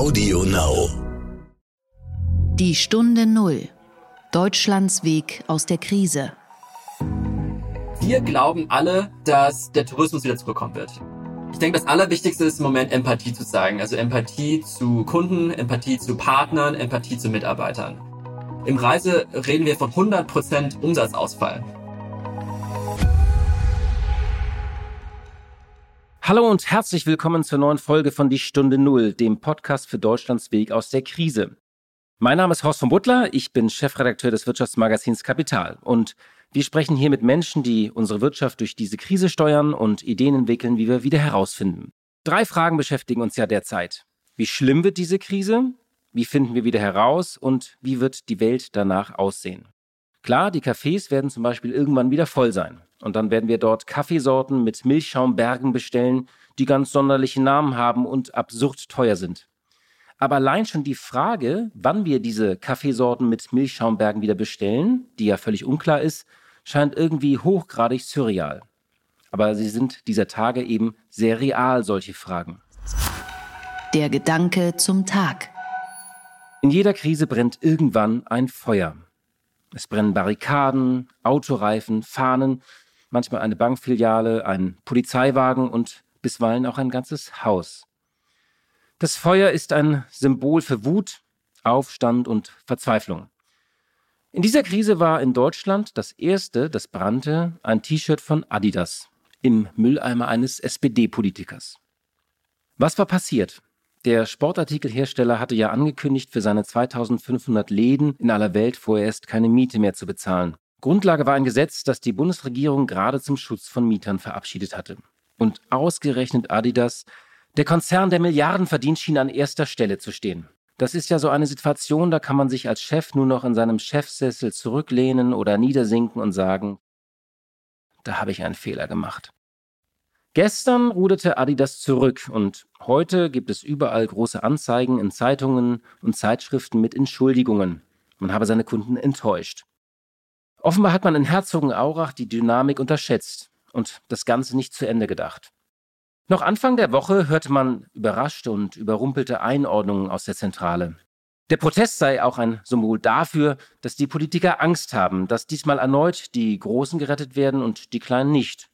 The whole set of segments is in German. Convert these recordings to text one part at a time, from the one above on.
Audio Now. Die Stunde Null. Deutschlands Weg aus der Krise. Wir glauben alle, dass der Tourismus wieder zurückkommen wird. Ich denke, das Allerwichtigste ist im Moment Empathie zu zeigen. Also Empathie zu Kunden, Empathie zu Partnern, Empathie zu Mitarbeitern. Im Reise reden wir von 100% Umsatzausfall. Hallo und herzlich willkommen zur neuen Folge von Die Stunde Null, dem Podcast für Deutschlands Weg aus der Krise. Mein Name ist Horst von Butler, ich bin Chefredakteur des Wirtschaftsmagazins Kapital und wir sprechen hier mit Menschen, die unsere Wirtschaft durch diese Krise steuern und Ideen entwickeln, wie wir wieder herausfinden. Drei Fragen beschäftigen uns ja derzeit. Wie schlimm wird diese Krise? Wie finden wir wieder heraus? Und wie wird die Welt danach aussehen? Klar, die Cafés werden zum Beispiel irgendwann wieder voll sein. Und dann werden wir dort Kaffeesorten mit Milchschaumbergen bestellen, die ganz sonderliche Namen haben und absurd teuer sind. Aber allein schon die Frage, wann wir diese Kaffeesorten mit Milchschaumbergen wieder bestellen, die ja völlig unklar ist, scheint irgendwie hochgradig surreal. Aber sie sind dieser Tage eben sehr real, solche Fragen. Der Gedanke zum Tag. In jeder Krise brennt irgendwann ein Feuer. Es brennen Barrikaden, Autoreifen, Fahnen manchmal eine Bankfiliale, ein Polizeiwagen und bisweilen auch ein ganzes Haus. Das Feuer ist ein Symbol für Wut, Aufstand und Verzweiflung. In dieser Krise war in Deutschland das erste, das brannte, ein T-Shirt von Adidas im Mülleimer eines SPD-Politikers. Was war passiert? Der Sportartikelhersteller hatte ja angekündigt, für seine 2500 Läden in aller Welt vorerst keine Miete mehr zu bezahlen. Grundlage war ein Gesetz, das die Bundesregierung gerade zum Schutz von Mietern verabschiedet hatte. Und ausgerechnet Adidas, der Konzern, der Milliarden verdient, schien an erster Stelle zu stehen. Das ist ja so eine Situation, da kann man sich als Chef nur noch in seinem Chefsessel zurücklehnen oder niedersinken und sagen, da habe ich einen Fehler gemacht. Gestern ruderte Adidas zurück und heute gibt es überall große Anzeigen in Zeitungen und Zeitschriften mit Entschuldigungen. Man habe seine Kunden enttäuscht. Offenbar hat man in Herzogenaurach die Dynamik unterschätzt und das Ganze nicht zu Ende gedacht. Noch Anfang der Woche hörte man überraschte und überrumpelte Einordnungen aus der Zentrale. Der Protest sei auch ein Symbol dafür, dass die Politiker Angst haben, dass diesmal erneut die Großen gerettet werden und die Kleinen nicht.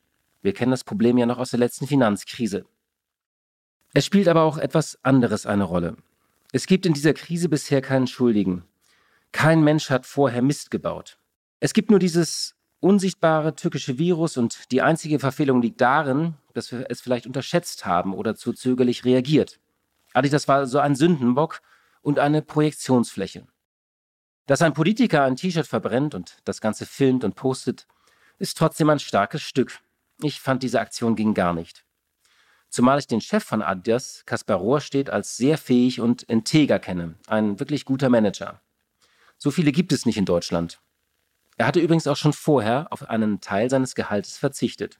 Wir kennen das Problem ja noch aus der letzten Finanzkrise. Es spielt aber auch etwas anderes eine Rolle. Es gibt in dieser Krise bisher keinen Schuldigen. Kein Mensch hat vorher Mist gebaut. Es gibt nur dieses unsichtbare türkische Virus und die einzige Verfehlung liegt darin, dass wir es vielleicht unterschätzt haben oder zu zögerlich reagiert. Adidas war so ein Sündenbock und eine Projektionsfläche. Dass ein Politiker ein T-Shirt verbrennt und das Ganze filmt und postet, ist trotzdem ein starkes Stück. Ich fand diese Aktion ging gar nicht. Zumal ich den Chef von Adidas, Kaspar Rohrstedt, als sehr fähig und integer kenne. Ein wirklich guter Manager. So viele gibt es nicht in Deutschland. Er hatte übrigens auch schon vorher auf einen Teil seines Gehaltes verzichtet.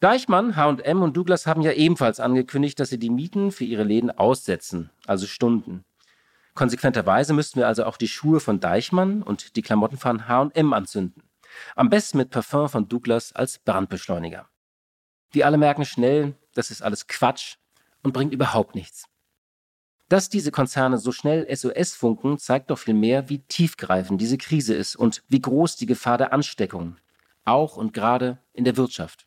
Deichmann, H&M und Douglas haben ja ebenfalls angekündigt, dass sie die Mieten für ihre Läden aussetzen, also Stunden. Konsequenterweise müssten wir also auch die Schuhe von Deichmann und die Klamotten von H&M anzünden. Am besten mit Parfum von Douglas als Brandbeschleuniger. Die alle merken schnell, das ist alles Quatsch und bringt überhaupt nichts. Dass diese Konzerne so schnell SOS funken, zeigt doch vielmehr, wie tiefgreifend diese Krise ist und wie groß die Gefahr der Ansteckung, auch und gerade in der Wirtschaft.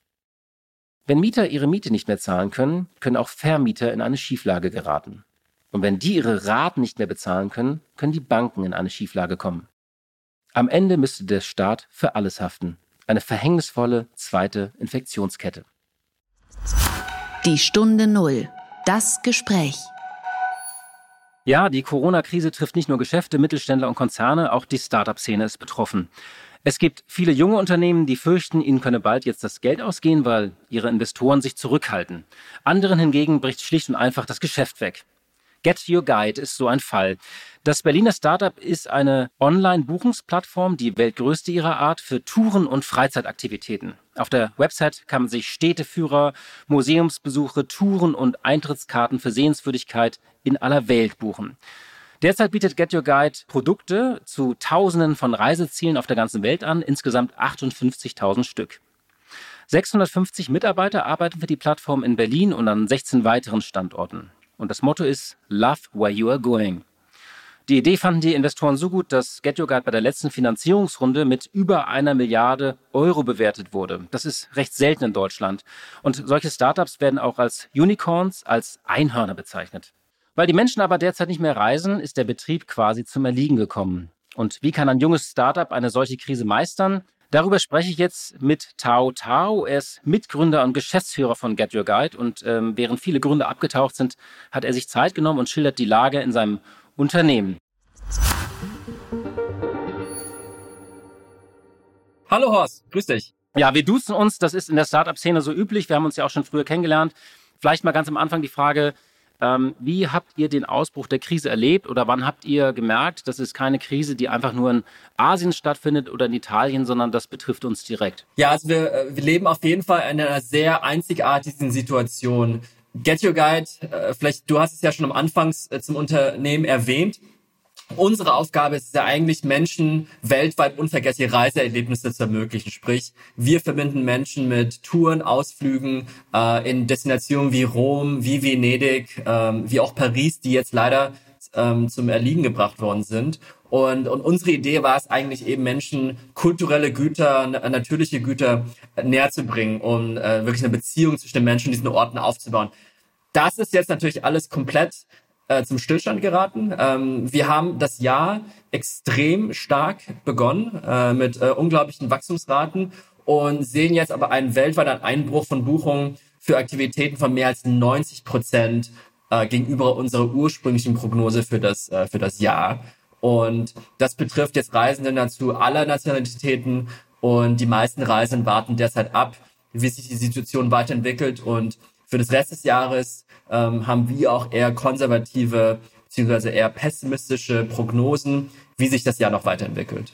Wenn Mieter ihre Miete nicht mehr zahlen können, können auch Vermieter in eine Schieflage geraten. Und wenn die ihre Raten nicht mehr bezahlen können, können die Banken in eine Schieflage kommen. Am Ende müsste der Staat für alles haften. Eine verhängnisvolle zweite Infektionskette. Die Stunde Null. Das Gespräch. Ja, die Corona-Krise trifft nicht nur Geschäfte, Mittelständler und Konzerne, auch die Startup-Szene ist betroffen. Es gibt viele junge Unternehmen, die fürchten, ihnen könne bald jetzt das Geld ausgehen, weil ihre Investoren sich zurückhalten. Anderen hingegen bricht schlicht und einfach das Geschäft weg. Get Your Guide ist so ein Fall. Das Berliner Startup ist eine Online-Buchungsplattform, die weltgrößte ihrer Art für Touren und Freizeitaktivitäten. Auf der Website kann man sich Städteführer, Museumsbesuche, Touren und Eintrittskarten für Sehenswürdigkeit in aller Welt buchen. Derzeit bietet Get Your Guide Produkte zu Tausenden von Reisezielen auf der ganzen Welt an, insgesamt 58.000 Stück. 650 Mitarbeiter arbeiten für die Plattform in Berlin und an 16 weiteren Standorten. Und das Motto ist Love Where You Are Going. Die Idee fanden die Investoren so gut, dass Get Your Guide bei der letzten Finanzierungsrunde mit über einer Milliarde Euro bewertet wurde. Das ist recht selten in Deutschland. Und solche Startups werden auch als Unicorns, als Einhörner bezeichnet. Weil die Menschen aber derzeit nicht mehr reisen, ist der Betrieb quasi zum Erliegen gekommen. Und wie kann ein junges Startup eine solche Krise meistern? Darüber spreche ich jetzt mit Tao Tao. Er ist Mitgründer und Geschäftsführer von Get Your Guide. Und ähm, während viele Gründer abgetaucht sind, hat er sich Zeit genommen und schildert die Lage in seinem Unternehmen. Hallo Horst, grüß dich. Ja, wir duzen uns, das ist in der Startup-Szene so üblich. Wir haben uns ja auch schon früher kennengelernt. Vielleicht mal ganz am Anfang die Frage, ähm, wie habt ihr den Ausbruch der Krise erlebt oder wann habt ihr gemerkt, das ist keine Krise, die einfach nur in Asien stattfindet oder in Italien, sondern das betrifft uns direkt? Ja, also wir, äh, wir leben auf jeden Fall in einer sehr einzigartigen Situation. Get Your Guide, äh, vielleicht, du hast es ja schon am Anfang äh, zum Unternehmen erwähnt. Unsere Aufgabe ist es ja eigentlich, Menschen weltweit unvergessliche Reiseerlebnisse zu ermöglichen. Sprich, wir verbinden Menschen mit Touren, Ausflügen äh, in Destinationen wie Rom, wie Venedig, ähm, wie auch Paris, die jetzt leider ähm, zum Erliegen gebracht worden sind. Und, und unsere Idee war es eigentlich eben Menschen kulturelle Güter, natürliche Güter näher zu bringen, um äh, wirklich eine Beziehung zwischen den Menschen diesen Orten aufzubauen. Das ist jetzt natürlich alles komplett äh, zum Stillstand geraten. Ähm, wir haben das Jahr extrem stark begonnen äh, mit äh, unglaublichen Wachstumsraten und sehen jetzt aber einen weltweiten Einbruch von Buchungen für Aktivitäten von mehr als 90 Prozent äh, gegenüber unserer ursprünglichen Prognose für das, äh, für das Jahr. Und das betrifft jetzt Reisende dazu aller Nationalitäten und die meisten Reisenden warten derzeit ab, wie sich die Situation weiterentwickelt und für das Rest des Jahres ähm, haben wir auch eher konservative bzw. eher pessimistische Prognosen, wie sich das Jahr noch weiterentwickelt.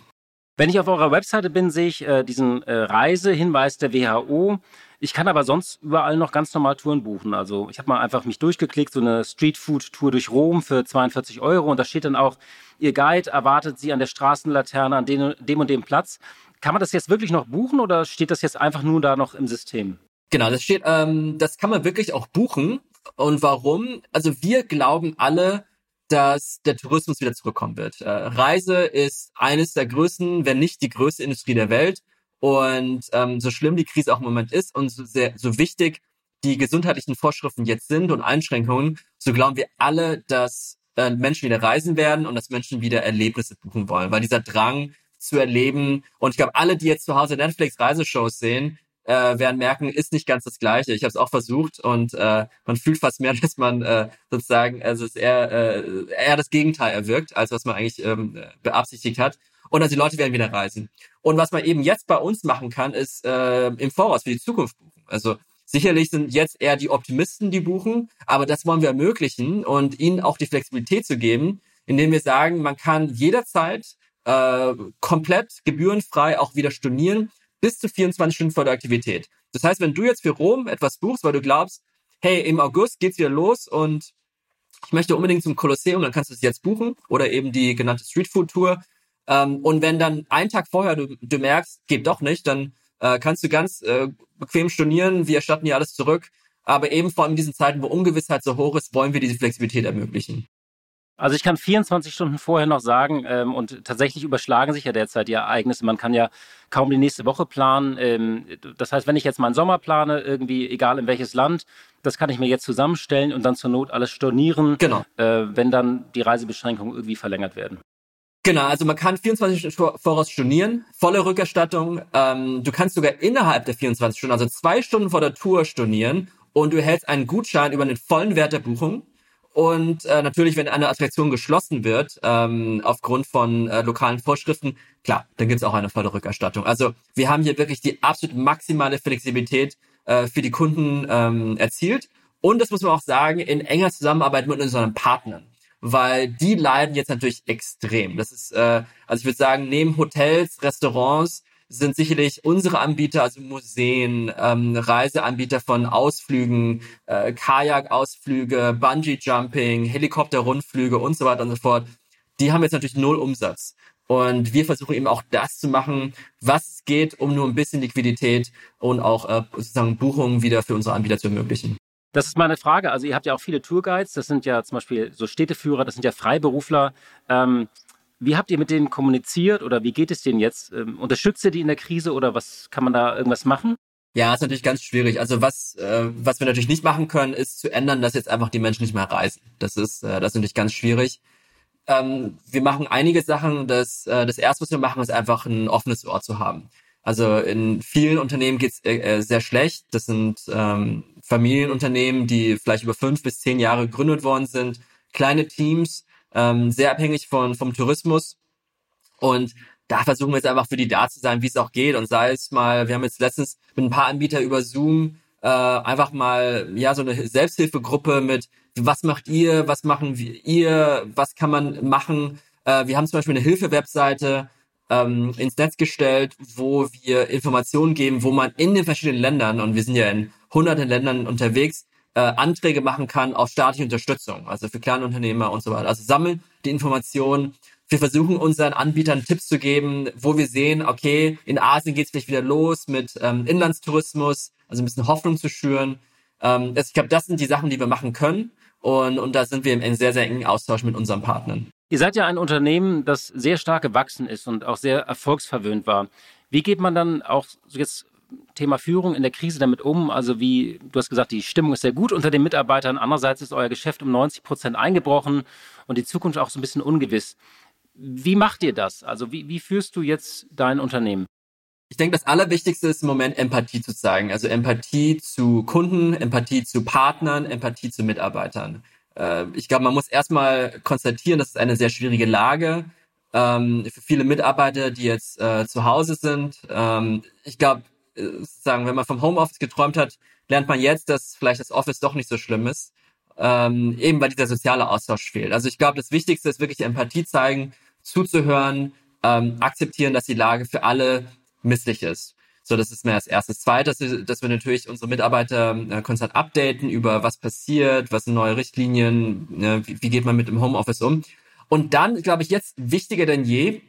Wenn ich auf eurer Webseite bin, sehe ich äh, diesen äh, Reisehinweis der WHO. Ich kann aber sonst überall noch ganz normal Touren buchen. Also ich habe mal einfach mich durchgeklickt, so eine Streetfood-Tour durch Rom für 42 Euro und da steht dann auch, Ihr Guide erwartet Sie an der Straßenlaterne an dem, dem und dem Platz. Kann man das jetzt wirklich noch buchen oder steht das jetzt einfach nur da noch im System? Genau, das steht, ähm, das kann man wirklich auch buchen. Und warum? Also wir glauben alle, dass der Tourismus wieder zurückkommen wird. Äh, Reise ist eines der größten, wenn nicht die größte Industrie der Welt. Und ähm, so schlimm die Krise auch im Moment ist und so, sehr, so wichtig die gesundheitlichen Vorschriften jetzt sind und Einschränkungen, so glauben wir alle, dass äh, Menschen wieder reisen werden und dass Menschen wieder Erlebnisse buchen wollen. Weil dieser Drang zu erleben, und ich glaube, alle, die jetzt zu Hause Netflix Reiseshows sehen, äh, werden merken, ist nicht ganz das Gleiche. Ich habe es auch versucht und äh, man fühlt fast mehr, dass man äh, sozusagen, also es eher, äh, eher das Gegenteil erwirkt, als was man eigentlich ähm, beabsichtigt hat. Und also die Leute werden wieder reisen. Und was man eben jetzt bei uns machen kann, ist äh, im Voraus für die Zukunft buchen. Also sicherlich sind jetzt eher die Optimisten, die buchen, aber das wollen wir ermöglichen und ihnen auch die Flexibilität zu geben, indem wir sagen, man kann jederzeit äh, komplett gebührenfrei auch wieder stornieren bis zu 24 Stunden vor der Aktivität. Das heißt, wenn du jetzt für Rom etwas buchst, weil du glaubst, hey, im August geht's wieder los und ich möchte unbedingt zum Kolosseum, dann kannst du es jetzt buchen oder eben die genannte Streetfood Tour. Ähm, und wenn dann einen Tag vorher du, du merkst, geht doch nicht, dann äh, kannst du ganz äh, bequem stornieren, wir erstatten dir alles zurück. Aber eben vor allem in diesen Zeiten, wo Ungewissheit so hoch ist, wollen wir diese Flexibilität ermöglichen. Also ich kann 24 Stunden vorher noch sagen, ähm, und tatsächlich überschlagen sich ja derzeit die Ereignisse. Man kann ja kaum die nächste Woche planen. Ähm, das heißt, wenn ich jetzt meinen Sommer plane, irgendwie, egal in welches Land, das kann ich mir jetzt zusammenstellen und dann zur Not alles stornieren, genau. äh, wenn dann die Reisebeschränkungen irgendwie verlängert werden. Genau, also man kann 24 Stunden voraus stornieren, volle Rückerstattung. Ähm, du kannst sogar innerhalb der 24 Stunden, also zwei Stunden vor der Tour stornieren und du hältst einen Gutschein über den vollen Wert der Buchung und äh, natürlich, wenn eine Attraktion geschlossen wird, ähm, aufgrund von äh, lokalen Vorschriften, klar, dann gibt es auch eine volle Rückerstattung. Also wir haben hier wirklich die absolut maximale Flexibilität äh, für die Kunden ähm, erzielt. Und das muss man auch sagen, in enger Zusammenarbeit mit unseren Partnern. Weil die leiden jetzt natürlich extrem. Das ist, äh, also ich würde sagen, neben Hotels, Restaurants, sind sicherlich unsere Anbieter, also Museen, ähm, Reiseanbieter von Ausflügen, äh, Kajak-Ausflüge, Bungee-Jumping, Helikopter-Rundflüge und so weiter und so fort. Die haben jetzt natürlich null Umsatz. Und wir versuchen eben auch das zu machen, was es geht, um nur ein bisschen Liquidität und auch äh, sozusagen Buchungen wieder für unsere Anbieter zu ermöglichen. Das ist meine Frage. Also ihr habt ja auch viele Tourguides, das sind ja zum Beispiel so Städteführer, das sind ja Freiberufler. Ähm, wie habt ihr mit denen kommuniziert oder wie geht es denen jetzt? Ähm, unterstützt ihr die in der Krise oder was kann man da irgendwas machen? Ja, ist natürlich ganz schwierig. Also was, äh, was wir natürlich nicht machen können, ist zu ändern, dass jetzt einfach die Menschen nicht mehr reisen. Das ist, äh, das ist natürlich ganz schwierig. Ähm, wir machen einige Sachen. Das, äh, das erste, was wir machen, ist einfach ein offenes Ohr zu haben. Also in vielen Unternehmen geht's äh, äh, sehr schlecht. Das sind ähm, Familienunternehmen, die vielleicht über fünf bis zehn Jahre gegründet worden sind, kleine Teams, ähm, sehr abhängig von vom Tourismus. Und da versuchen wir jetzt einfach für die da zu sein, wie es auch geht. Und sei es mal, wir haben jetzt letztens mit ein paar Anbietern über Zoom äh, einfach mal ja so eine Selbsthilfegruppe mit was macht ihr, was machen wir, ihr, was kann man machen. Äh, wir haben zum Beispiel eine Hilfe-Webseite, ähm, ins Netz gestellt, wo wir Informationen geben, wo man in den verschiedenen Ländern, und wir sind ja in hunderten Ländern unterwegs, äh, Anträge machen kann auf staatliche Unterstützung, also für Kleinunternehmer und so weiter. Also sammeln die Informationen. Wir versuchen unseren Anbietern Tipps zu geben, wo wir sehen, okay, in Asien geht es vielleicht wieder los mit ähm, Inlandstourismus, also ein bisschen Hoffnung zu schüren. Ähm, ich glaube, das sind die Sachen, die wir machen können. Und, und da sind wir im sehr, sehr engen Austausch mit unseren Partnern. Ihr seid ja ein Unternehmen, das sehr stark gewachsen ist und auch sehr erfolgsverwöhnt war. Wie geht man dann auch jetzt Thema Führung in der Krise damit um? Also wie, du hast gesagt, die Stimmung ist sehr gut unter den Mitarbeitern. Andererseits ist euer Geschäft um 90 Prozent eingebrochen und die Zukunft auch so ein bisschen ungewiss. Wie macht ihr das? Also wie, wie führst du jetzt dein Unternehmen? Ich denke, das Allerwichtigste ist im Moment Empathie zu zeigen. Also Empathie zu Kunden, Empathie zu Partnern, Empathie zu Mitarbeitern äh, ich glaube, man muss erstmal konstatieren, das ist eine sehr schwierige Lage ähm, für viele Mitarbeiter, die jetzt äh, zu Hause sind. Ähm, ich glaube, äh, sagen, wenn man vom Homeoffice geträumt hat, lernt man jetzt, dass vielleicht das Office doch nicht so schlimm ist, ähm, eben weil dieser soziale Austausch fehlt. Also ich glaube, das Wichtigste ist wirklich Empathie zeigen, zuzuhören, ähm, akzeptieren, dass die Lage für alle misslich ist. So, das ist mir das erste. Zweites, dass wir natürlich unsere Mitarbeiter äh, konstant updaten über was passiert, was sind neue Richtlinien, ne, wie, wie geht man mit dem Homeoffice um. Und dann, glaube ich, jetzt wichtiger denn je,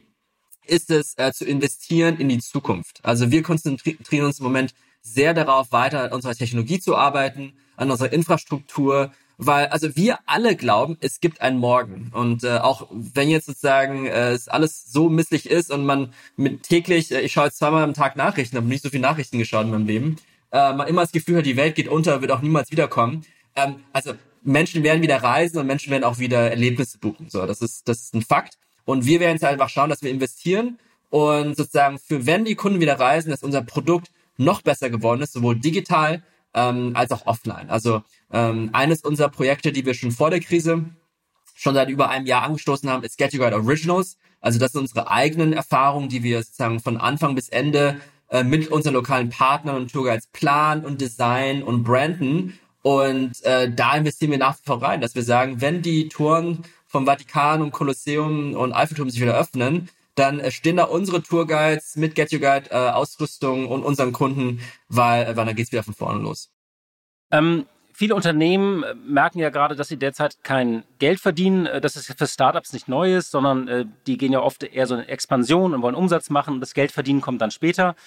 ist es äh, zu investieren in die Zukunft. Also wir konzentrieren uns im Moment sehr darauf, weiter an unserer Technologie zu arbeiten, an unserer Infrastruktur, weil also wir alle glauben, es gibt einen Morgen und äh, auch wenn jetzt sozusagen äh, es alles so misslich ist und man mit täglich, äh, ich schaue jetzt zweimal am Tag Nachrichten, habe nicht so viel Nachrichten geschaut in meinem Leben, äh, man immer das Gefühl hat, die Welt geht unter, wird auch niemals wiederkommen. Ähm, also Menschen werden wieder reisen und Menschen werden auch wieder Erlebnisse buchen. So, das ist das ist ein Fakt und wir werden jetzt einfach schauen, dass wir investieren und sozusagen für wenn die Kunden wieder reisen, dass unser Produkt noch besser geworden ist, sowohl digital ähm, als auch offline. Also ähm, eines unserer Projekte, die wir schon vor der Krise schon seit über einem Jahr angestoßen haben, ist Get You Guide Originals. Also das sind unsere eigenen Erfahrungen, die wir sozusagen von Anfang bis Ende äh, mit unseren lokalen Partnern und Tourguides planen und designen und branden. Und äh, da investieren wir nach wie vor rein, dass wir sagen, wenn die Touren vom Vatikan und Kolosseum und Eiffelturm sich wieder öffnen, dann äh, stehen da unsere Tourguides mit Get Your Guide äh, Ausrüstung und unseren Kunden, weil, äh, weil dann geht's wieder von vorne los. Ähm, viele Unternehmen äh, merken ja gerade, dass sie derzeit kein Geld verdienen. Äh, das ist für Startups nicht Neues, sondern äh, die gehen ja oft eher so in Expansion und wollen Umsatz machen. Das Geld verdienen kommt dann später.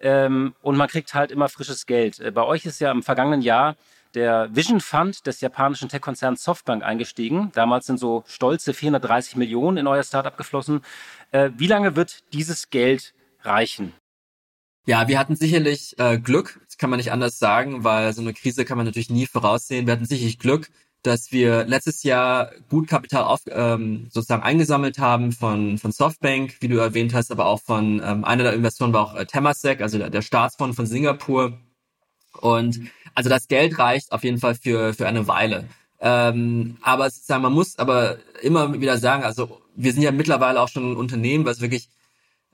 Ähm, und man kriegt halt immer frisches Geld. Bei euch ist ja im vergangenen Jahr der Vision Fund des japanischen Tech-Konzerns Softbank eingestiegen. Damals sind so stolze 430 Millionen in euer Startup geflossen. Äh, wie lange wird dieses Geld reichen? Ja, wir hatten sicherlich äh, Glück, das kann man nicht anders sagen, weil so eine Krise kann man natürlich nie voraussehen. Wir hatten sicherlich Glück, dass wir letztes Jahr gut Kapital auf, ähm, sozusagen eingesammelt haben von, von Softbank, wie du erwähnt hast, aber auch von ähm, einer der Investoren war auch äh, Temasek, also der, der Staatsfonds von Singapur. Und also das Geld reicht auf jeden Fall für, für eine Weile. Ähm, aber sozusagen, man muss aber immer wieder sagen, also wir sind ja mittlerweile auch schon ein Unternehmen, was wirklich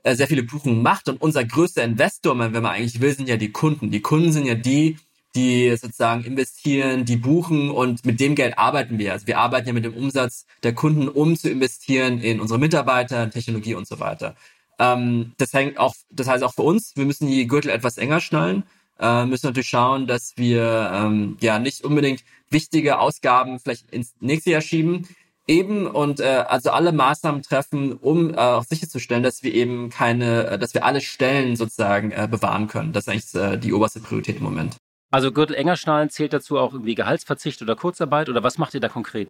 äh, sehr viele Buchungen macht und unser größter Investor, wenn man eigentlich will, sind ja die Kunden. Die Kunden sind ja die, die sozusagen investieren, die buchen und mit dem Geld arbeiten wir. Also wir arbeiten ja mit dem Umsatz der Kunden, um zu investieren in unsere Mitarbeiter, Technologie und so weiter. Ähm, das hängt auch, das heißt auch für uns, wir müssen die Gürtel etwas enger schnallen, äh, müssen natürlich schauen, dass wir ähm, ja nicht unbedingt wichtige Ausgaben vielleicht ins nächste Jahr schieben, eben und äh, also alle Maßnahmen treffen, um äh, auch sicherzustellen, dass wir eben keine, äh, dass wir alle Stellen sozusagen äh, bewahren können. Das ist eigentlich äh, die oberste Priorität im Moment. Also Gürtel enger schnallen zählt dazu auch irgendwie Gehaltsverzicht oder Kurzarbeit oder was macht ihr da konkret?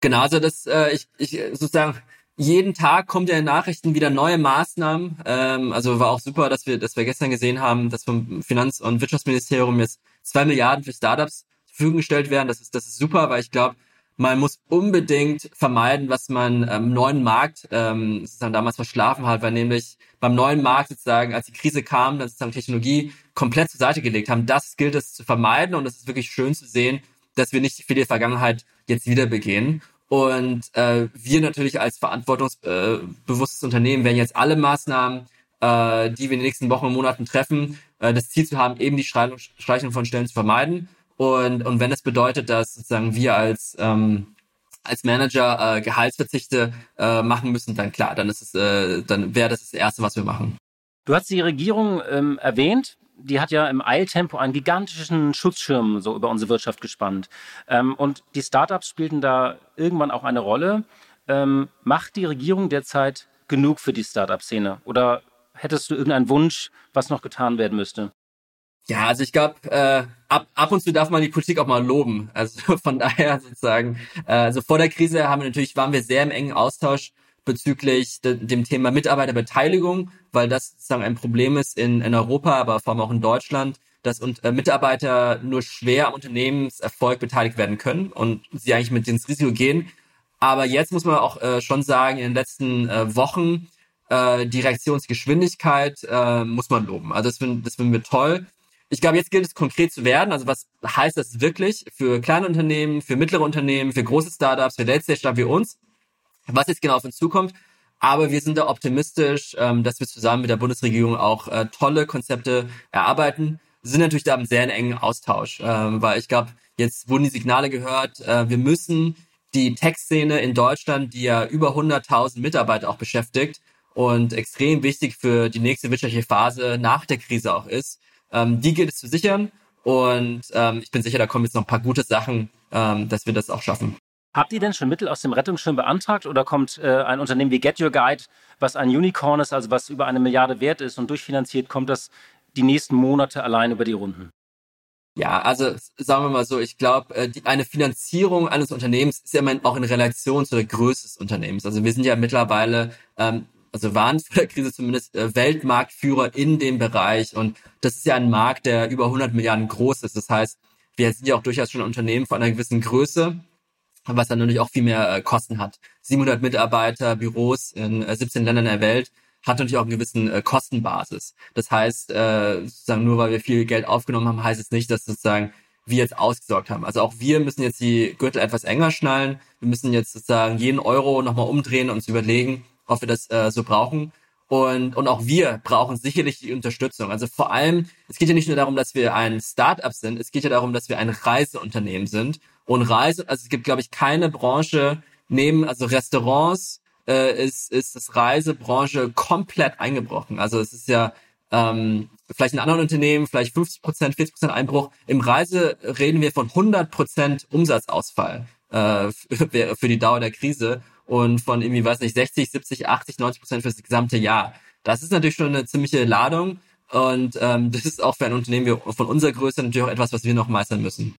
Genau, also das, äh, ich, ich sozusagen jeden Tag kommt ja in Nachrichten wieder neue Maßnahmen. Ähm, also war auch super, dass wir, dass wir gestern gesehen haben, dass vom Finanz- und Wirtschaftsministerium jetzt zwei Milliarden für Startups zur Verfügung gestellt werden. Das ist, das ist super, weil ich glaube, man muss unbedingt vermeiden, was man am neuen Markt ähm, sozusagen damals verschlafen hat, weil nämlich beim neuen Markt sozusagen, als die Krise kam, dann sozusagen Technologie komplett zur Seite gelegt haben. Das gilt es zu vermeiden und es ist wirklich schön zu sehen, dass wir nicht für die Vergangenheit jetzt wieder begehen. Und äh, wir natürlich als verantwortungsbewusstes Unternehmen werden jetzt alle Maßnahmen, äh, die wir in den nächsten Wochen und Monaten treffen, äh, das Ziel zu haben, eben die Streichung von Stellen zu vermeiden. Und, und wenn das bedeutet, dass sozusagen wir als ähm, als Manager äh, Gehaltsverzichte äh, machen müssen, dann klar, dann ist es, äh, dann wäre das das Erste, was wir machen. Du hast die Regierung ähm, erwähnt. Die hat ja im Eiltempo einen gigantischen Schutzschirm so über unsere Wirtschaft gespannt. Ähm, und die Startups spielten da irgendwann auch eine Rolle. Ähm, macht die Regierung derzeit genug für die Startup-Szene? Oder hättest du irgendeinen Wunsch, was noch getan werden müsste? Ja, also ich glaube, äh, ab, ab und zu darf man die Politik auch mal loben. Also von daher sozusagen, äh, also vor der Krise haben wir natürlich, waren wir sehr im engen Austausch bezüglich de, dem Thema Mitarbeiterbeteiligung, weil das sozusagen ein Problem ist in, in Europa, aber vor allem auch in Deutschland, dass und, äh, Mitarbeiter nur schwer am Unternehmenserfolg beteiligt werden können und sie eigentlich mit ins Risiko gehen. Aber jetzt muss man auch äh, schon sagen, in den letzten äh, Wochen äh, die Reaktionsgeschwindigkeit äh, muss man loben. Also das finden, das finden wir toll. Ich glaube, jetzt gilt es konkret zu werden. Also was heißt das wirklich für kleine Unternehmen, für mittlere Unternehmen, für große Startups, für Late-Stage-Startups wie uns? Was jetzt genau auf uns zukommt. Aber wir sind da optimistisch, ähm, dass wir zusammen mit der Bundesregierung auch äh, tolle Konzepte erarbeiten. Sind natürlich da im sehr engen Austausch, ähm, weil ich glaube, jetzt wurden die Signale gehört, äh, wir müssen die Tech-Szene in Deutschland, die ja über 100.000 Mitarbeiter auch beschäftigt und extrem wichtig für die nächste wirtschaftliche Phase nach der Krise auch ist, ähm, die gilt es zu sichern und ähm, ich bin sicher, da kommen jetzt noch ein paar gute Sachen, ähm, dass wir das auch schaffen. Habt ihr denn schon Mittel aus dem Rettungsschirm beantragt oder kommt äh, ein Unternehmen wie Get Your Guide, was ein Unicorn ist, also was über eine Milliarde wert ist und durchfinanziert, kommt das die nächsten Monate allein über die Runden? Ja, also sagen wir mal so, ich glaube, äh, eine Finanzierung eines Unternehmens ist ja auch in Relation zu der Größe des Unternehmens. Also wir sind ja mittlerweile ähm, also waren vor der Krise zumindest äh, Weltmarktführer in dem Bereich. Und das ist ja ein Markt, der über 100 Milliarden groß ist. Das heißt, wir sind ja auch durchaus schon ein Unternehmen von einer gewissen Größe, was dann natürlich auch viel mehr äh, Kosten hat. 700 Mitarbeiter, Büros in äh, 17 Ländern der Welt hat natürlich auch einen gewissen äh, Kostenbasis. Das heißt, äh, sozusagen nur weil wir viel Geld aufgenommen haben, heißt es nicht, dass sozusagen wir jetzt ausgesorgt haben. Also auch wir müssen jetzt die Gürtel etwas enger schnallen. Wir müssen jetzt sozusagen jeden Euro nochmal umdrehen und uns überlegen, ob wir das äh, so brauchen. Und, und auch wir brauchen sicherlich die Unterstützung. Also vor allem, es geht ja nicht nur darum, dass wir ein Startup sind, es geht ja darum, dass wir ein Reiseunternehmen sind. Und Reise, also es gibt, glaube ich, keine Branche neben, also Restaurants, äh, ist, ist das Reisebranche komplett eingebrochen. Also es ist ja ähm, vielleicht in anderen Unternehmen vielleicht 50 Prozent, 40 Prozent Einbruch. Im Reise reden wir von 100 Prozent Umsatzausfall äh, für, die Dauer der Krise und von irgendwie, weiß nicht, 60, 70, 80, 90 Prozent für das gesamte Jahr. Das ist natürlich schon eine ziemliche Ladung und ähm, das ist auch für ein Unternehmen von unserer Größe natürlich auch etwas, was wir noch meistern müssen.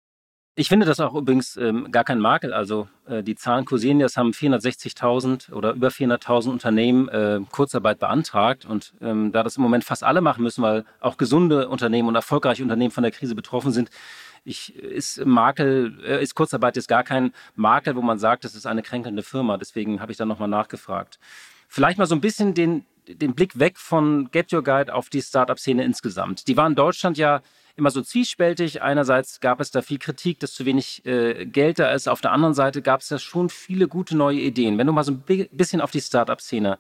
Ich finde das auch übrigens ähm, gar kein Makel. Also äh, die Zahlen kursieren, das haben 460.000 oder über 400.000 Unternehmen äh, Kurzarbeit beantragt. Und ähm, da das im Moment fast alle machen müssen, weil auch gesunde Unternehmen und erfolgreiche Unternehmen von der Krise betroffen sind, ich, ist Makel, äh, ist Kurzarbeit jetzt gar kein Makel, wo man sagt, das ist eine kränkelnde Firma. Deswegen habe ich da nochmal nachgefragt. Vielleicht mal so ein bisschen den, den Blick weg von Get Your Guide auf die Startup-Szene insgesamt. Die war in Deutschland ja immer so zwiespältig. Einerseits gab es da viel Kritik, dass zu wenig äh, Geld da ist. Auf der anderen Seite gab es ja schon viele gute neue Ideen. Wenn du mal so ein bisschen auf die Startup-Szene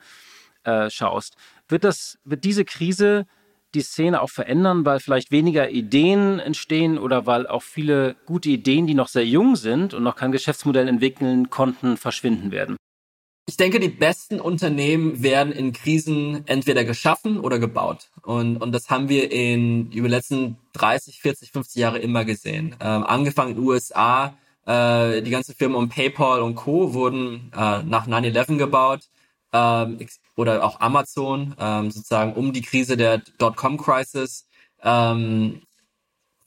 äh, schaust, wird das, wird diese Krise die Szene auch verändern, weil vielleicht weniger Ideen entstehen oder weil auch viele gute Ideen, die noch sehr jung sind und noch kein Geschäftsmodell entwickeln konnten, verschwinden werden? Ich denke, die besten Unternehmen werden in Krisen entweder geschaffen oder gebaut. Und, und das haben wir in über die letzten 30, 40, 50 Jahre immer gesehen. Ähm, angefangen in den USA, äh, die ganzen Firmen um PayPal und Co. wurden äh, nach 9-11 gebaut ähm, oder auch Amazon, ähm, sozusagen um die Krise der Dotcom-Crisis. Ähm,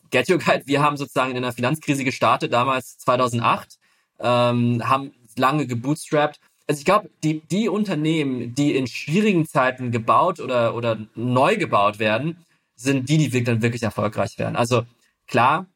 Get Your Guide, wir haben sozusagen in der Finanzkrise gestartet, damals 2008, ähm, haben lange gebootstrapped. Also ich glaube, die, die Unternehmen, die in schwierigen Zeiten gebaut oder, oder neu gebaut werden, sind die, die dann wirklich erfolgreich werden. Also klar,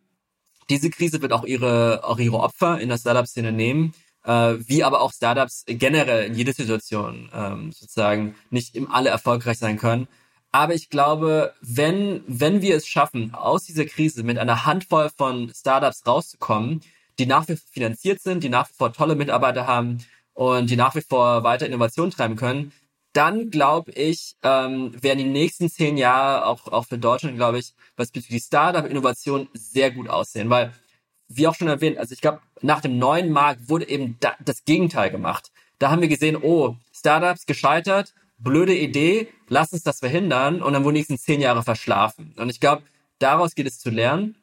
diese Krise wird auch ihre, auch ihre Opfer in der Startup-Szene nehmen, äh, wie aber auch Startups generell in jeder Situation ähm, sozusagen nicht im alle erfolgreich sein können. Aber ich glaube, wenn, wenn wir es schaffen, aus dieser Krise mit einer Handvoll von Startups rauszukommen, die nach wie vor finanziert sind, die nach wie vor tolle Mitarbeiter haben und die nach wie vor weiter Innovation treiben können, dann glaube ich, ähm, werden die nächsten zehn Jahre auch, auch für Deutschland, glaube ich, was bezüglich Startup-Innovation sehr gut aussehen. Weil, wie auch schon erwähnt, also ich glaube, nach dem neuen Markt wurde eben da, das Gegenteil gemacht. Da haben wir gesehen, oh, Startups gescheitert, blöde Idee, lass uns das verhindern und dann wurden die nächsten zehn Jahre verschlafen. Und ich glaube, daraus geht es zu lernen.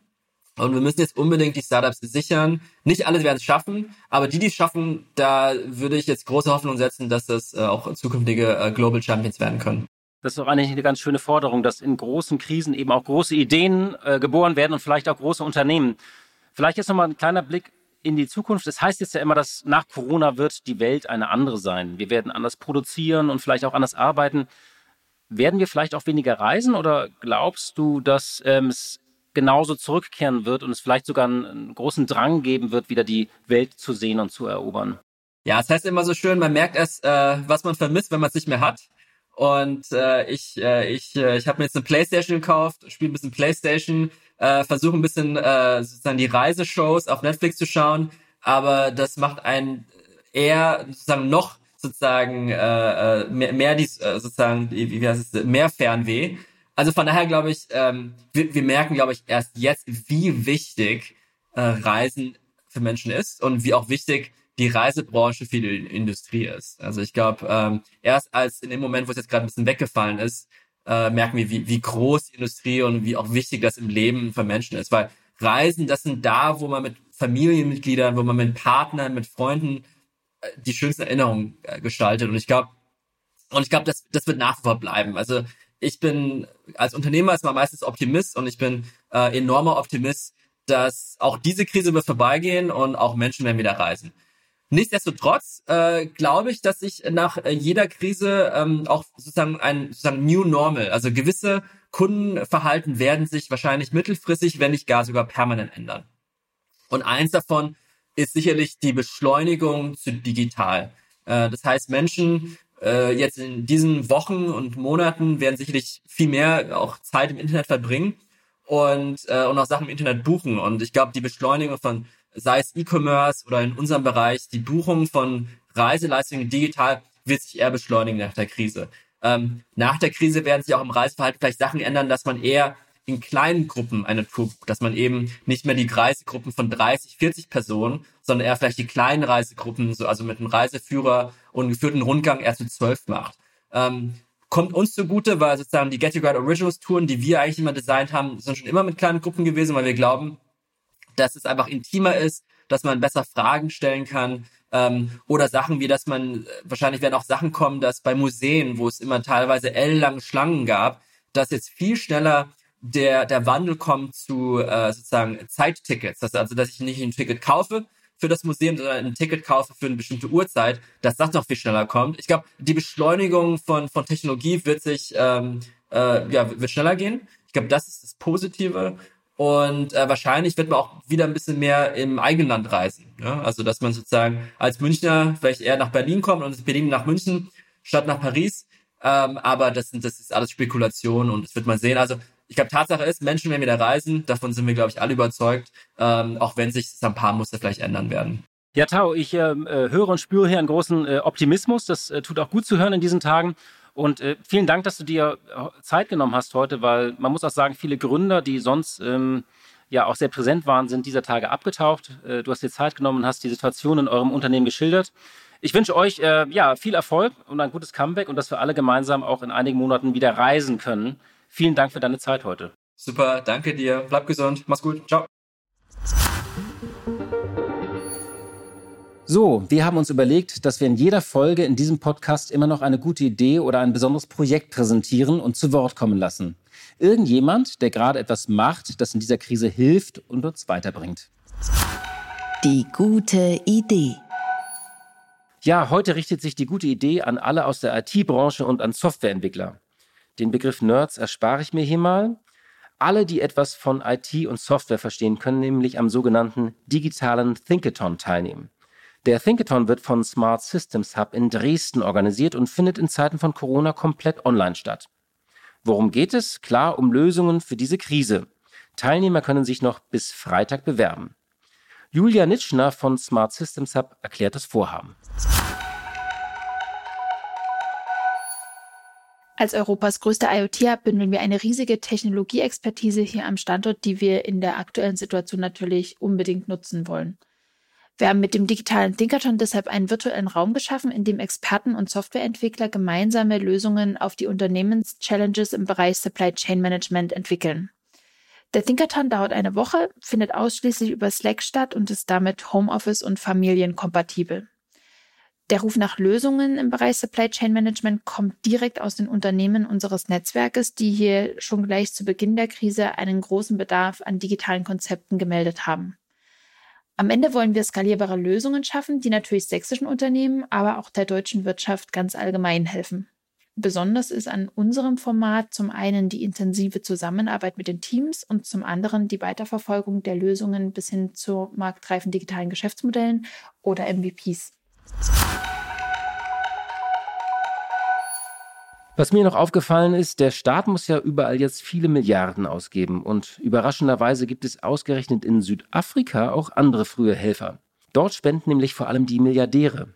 Und wir müssen jetzt unbedingt die Startups sichern. Nicht alle werden es schaffen, aber die, die es schaffen, da würde ich jetzt große Hoffnung setzen, dass das äh, auch zukünftige äh, Global Champions werden können. Das ist doch eigentlich eine ganz schöne Forderung, dass in großen Krisen eben auch große Ideen äh, geboren werden und vielleicht auch große Unternehmen. Vielleicht jetzt nochmal ein kleiner Blick in die Zukunft. Das heißt jetzt ja immer, dass nach Corona wird die Welt eine andere sein. Wir werden anders produzieren und vielleicht auch anders arbeiten. Werden wir vielleicht auch weniger reisen oder glaubst du, dass ähm, es genauso zurückkehren wird und es vielleicht sogar einen, großen Drang geben wird, wieder die Welt zu sehen und zu erobern. Ja, es heißt immer so schön, man merkt erst, äh, was man vermisst, wenn man es nicht mehr hat. Und äh, ich, äh, ich, äh, ich habe mir jetzt eine Playstation gekauft, spiele ein bisschen Playstation, äh, versuche ein bisschen äh, sozusagen die Reiseshows auf Netflix zu schauen, aber das macht einen eher sozusagen noch sozusagen äh, äh mehr, mehr dies äh, sozusagen wie heißt es mehr Fernweh also von daher glaube ich, ähm, wir, wir merken, glaube ich, erst jetzt, wie wichtig äh, Reisen für Menschen ist und wie auch wichtig die Reisebranche für die Industrie ist. Also ich glaube, ähm, erst als in dem Moment, wo es jetzt gerade ein bisschen weggefallen ist, äh, merken wir, wie, wie groß die Industrie und wie auch wichtig das im Leben für Menschen ist. Weil Reisen, das sind da, wo man mit Familienmitgliedern, wo man mit Partnern, mit Freunden äh, die schönsten Erinnerungen äh, gestaltet. Und ich glaube, und ich glaube, das, das wird nach wie vor bleiben. Also ich bin als Unternehmer ist man meistens Optimist und ich bin äh, enormer Optimist, dass auch diese Krise wird vorbeigehen und auch Menschen werden wieder reisen. Nichtsdestotrotz äh, glaube ich, dass sich nach äh, jeder Krise ähm, auch sozusagen ein sozusagen New Normal, also gewisse Kundenverhalten werden sich wahrscheinlich mittelfristig, wenn nicht gar sogar permanent ändern. Und eins davon ist sicherlich die Beschleunigung zu digital. Äh, das heißt, Menschen äh, jetzt in diesen Wochen und Monaten werden sicherlich viel mehr auch Zeit im Internet verbringen und, äh, und auch Sachen im Internet buchen. Und ich glaube, die Beschleunigung von, sei es E-Commerce oder in unserem Bereich, die Buchung von Reiseleistungen digital wird sich eher beschleunigen nach der Krise. Ähm, nach der Krise werden sich auch im Reiseverhalten vielleicht Sachen ändern, dass man eher in kleinen Gruppen eine Tour bucht, dass man eben nicht mehr die Reisegruppen von 30, 40 Personen, sondern eher vielleicht die kleinen Reisegruppen, so also mit einem Reiseführer und geführten Rundgang eher zu zwölf macht. Ähm, kommt uns zugute, weil sozusagen die Get Your Guide Originals Touren, die wir eigentlich immer designt haben, sind schon immer mit kleinen Gruppen gewesen, weil wir glauben, dass es einfach intimer ist, dass man besser Fragen stellen kann, ähm, oder Sachen wie, dass man, wahrscheinlich werden auch Sachen kommen, dass bei Museen, wo es immer teilweise ellenlange Schlangen gab, dass jetzt viel schneller der, der Wandel kommt zu äh, sozusagen Zeittickets. Das, also, dass ich nicht ein Ticket kaufe für das Museum, sondern ein Ticket kaufe für eine bestimmte Uhrzeit, dass das noch viel schneller kommt. Ich glaube, die Beschleunigung von, von Technologie wird sich ähm, äh, ja, wird schneller gehen. Ich glaube, das ist das Positive. Und äh, wahrscheinlich wird man auch wieder ein bisschen mehr im eigenen Land reisen. Ja? Also dass man sozusagen als Münchner vielleicht eher nach Berlin kommt und aus Berlin nach München statt nach Paris. Ähm, aber das, sind, das ist alles Spekulation und das wird man sehen. Also ich glaube, Tatsache ist, Menschen werden wieder reisen. Davon sind wir, glaube ich, alle überzeugt. Ähm, auch wenn sich ein paar Muster vielleicht ändern werden. Ja, Tao, ich ähm, äh, höre und spüre hier einen großen äh, Optimismus. Das äh, tut auch gut zu hören in diesen Tagen. Und äh, vielen Dank, dass du dir äh, Zeit genommen hast heute, weil man muss auch sagen, viele Gründer, die sonst ähm, ja auch sehr präsent waren, sind dieser Tage abgetaucht. Äh, du hast dir Zeit genommen und hast die Situation in eurem Unternehmen geschildert. Ich wünsche euch ja viel Erfolg und ein gutes Comeback und dass wir alle gemeinsam auch in einigen Monaten wieder reisen können. Vielen Dank für deine Zeit heute. Super, danke dir. Bleib gesund. Mach's gut. Ciao. So, wir haben uns überlegt, dass wir in jeder Folge in diesem Podcast immer noch eine gute Idee oder ein besonderes Projekt präsentieren und zu Wort kommen lassen. Irgendjemand, der gerade etwas macht, das in dieser Krise hilft und uns weiterbringt. Die gute Idee. Ja, heute richtet sich die gute Idee an alle aus der IT-Branche und an Softwareentwickler. Den Begriff Nerds erspare ich mir hier mal. Alle, die etwas von IT und Software verstehen, können nämlich am sogenannten digitalen Thinkathon teilnehmen. Der Thinkathon wird von Smart Systems Hub in Dresden organisiert und findet in Zeiten von Corona komplett online statt. Worum geht es? Klar, um Lösungen für diese Krise. Teilnehmer können sich noch bis Freitag bewerben. Julia Nitschner von Smart Systems Hub erklärt das Vorhaben. Als Europas größter IoT-Hub bündeln wir eine riesige Technologieexpertise hier am Standort, die wir in der aktuellen Situation natürlich unbedingt nutzen wollen. Wir haben mit dem digitalen Thinkathon deshalb einen virtuellen Raum geschaffen, in dem Experten und Softwareentwickler gemeinsame Lösungen auf die Unternehmenschallenges im Bereich Supply Chain Management entwickeln. Der Thinkathon dauert eine Woche, findet ausschließlich über Slack statt und ist damit Homeoffice und familienkompatibel. Der Ruf nach Lösungen im Bereich Supply Chain Management kommt direkt aus den Unternehmen unseres Netzwerkes, die hier schon gleich zu Beginn der Krise einen großen Bedarf an digitalen Konzepten gemeldet haben. Am Ende wollen wir skalierbare Lösungen schaffen, die natürlich sächsischen Unternehmen, aber auch der deutschen Wirtschaft ganz allgemein helfen. Besonders ist an unserem Format zum einen die intensive Zusammenarbeit mit den Teams und zum anderen die Weiterverfolgung der Lösungen bis hin zu marktreifen digitalen Geschäftsmodellen oder MVPs. Was mir noch aufgefallen ist, der Staat muss ja überall jetzt viele Milliarden ausgeben und überraschenderweise gibt es ausgerechnet in Südafrika auch andere frühe Helfer. Dort spenden nämlich vor allem die Milliardäre.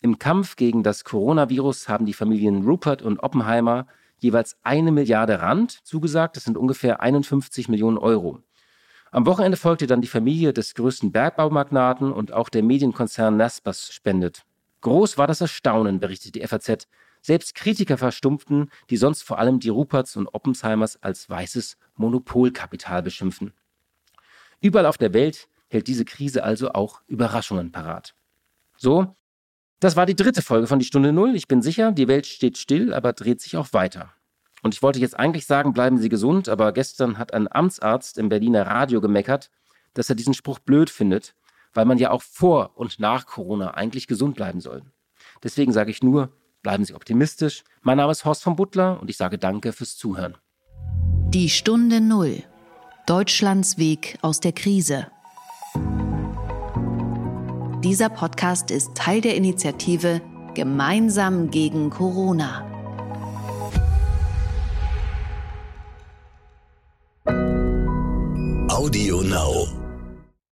Im Kampf gegen das Coronavirus haben die Familien Rupert und Oppenheimer jeweils eine Milliarde Rand zugesagt, das sind ungefähr 51 Millionen Euro. Am Wochenende folgte dann die Familie des größten Bergbaumagnaten und auch der Medienkonzern Naspers spendet. Groß war das Erstaunen, berichtet die FAZ, selbst Kritiker verstumpften, die sonst vor allem die Ruperts und Oppenheimers als weißes Monopolkapital beschimpfen. Überall auf der Welt hält diese Krise also auch Überraschungen parat. So, das war die dritte Folge von Die Stunde Null. Ich bin sicher, die Welt steht still, aber dreht sich auch weiter. Und ich wollte jetzt eigentlich sagen, bleiben Sie gesund, aber gestern hat ein Amtsarzt im Berliner Radio gemeckert, dass er diesen Spruch blöd findet, weil man ja auch vor und nach Corona eigentlich gesund bleiben soll. Deswegen sage ich nur, Bleiben Sie optimistisch. Mein Name ist Horst von Butler und ich sage danke fürs Zuhören. Die Stunde Null. Deutschlands Weg aus der Krise. Dieser Podcast ist Teil der Initiative Gemeinsam gegen Corona. Audio Now.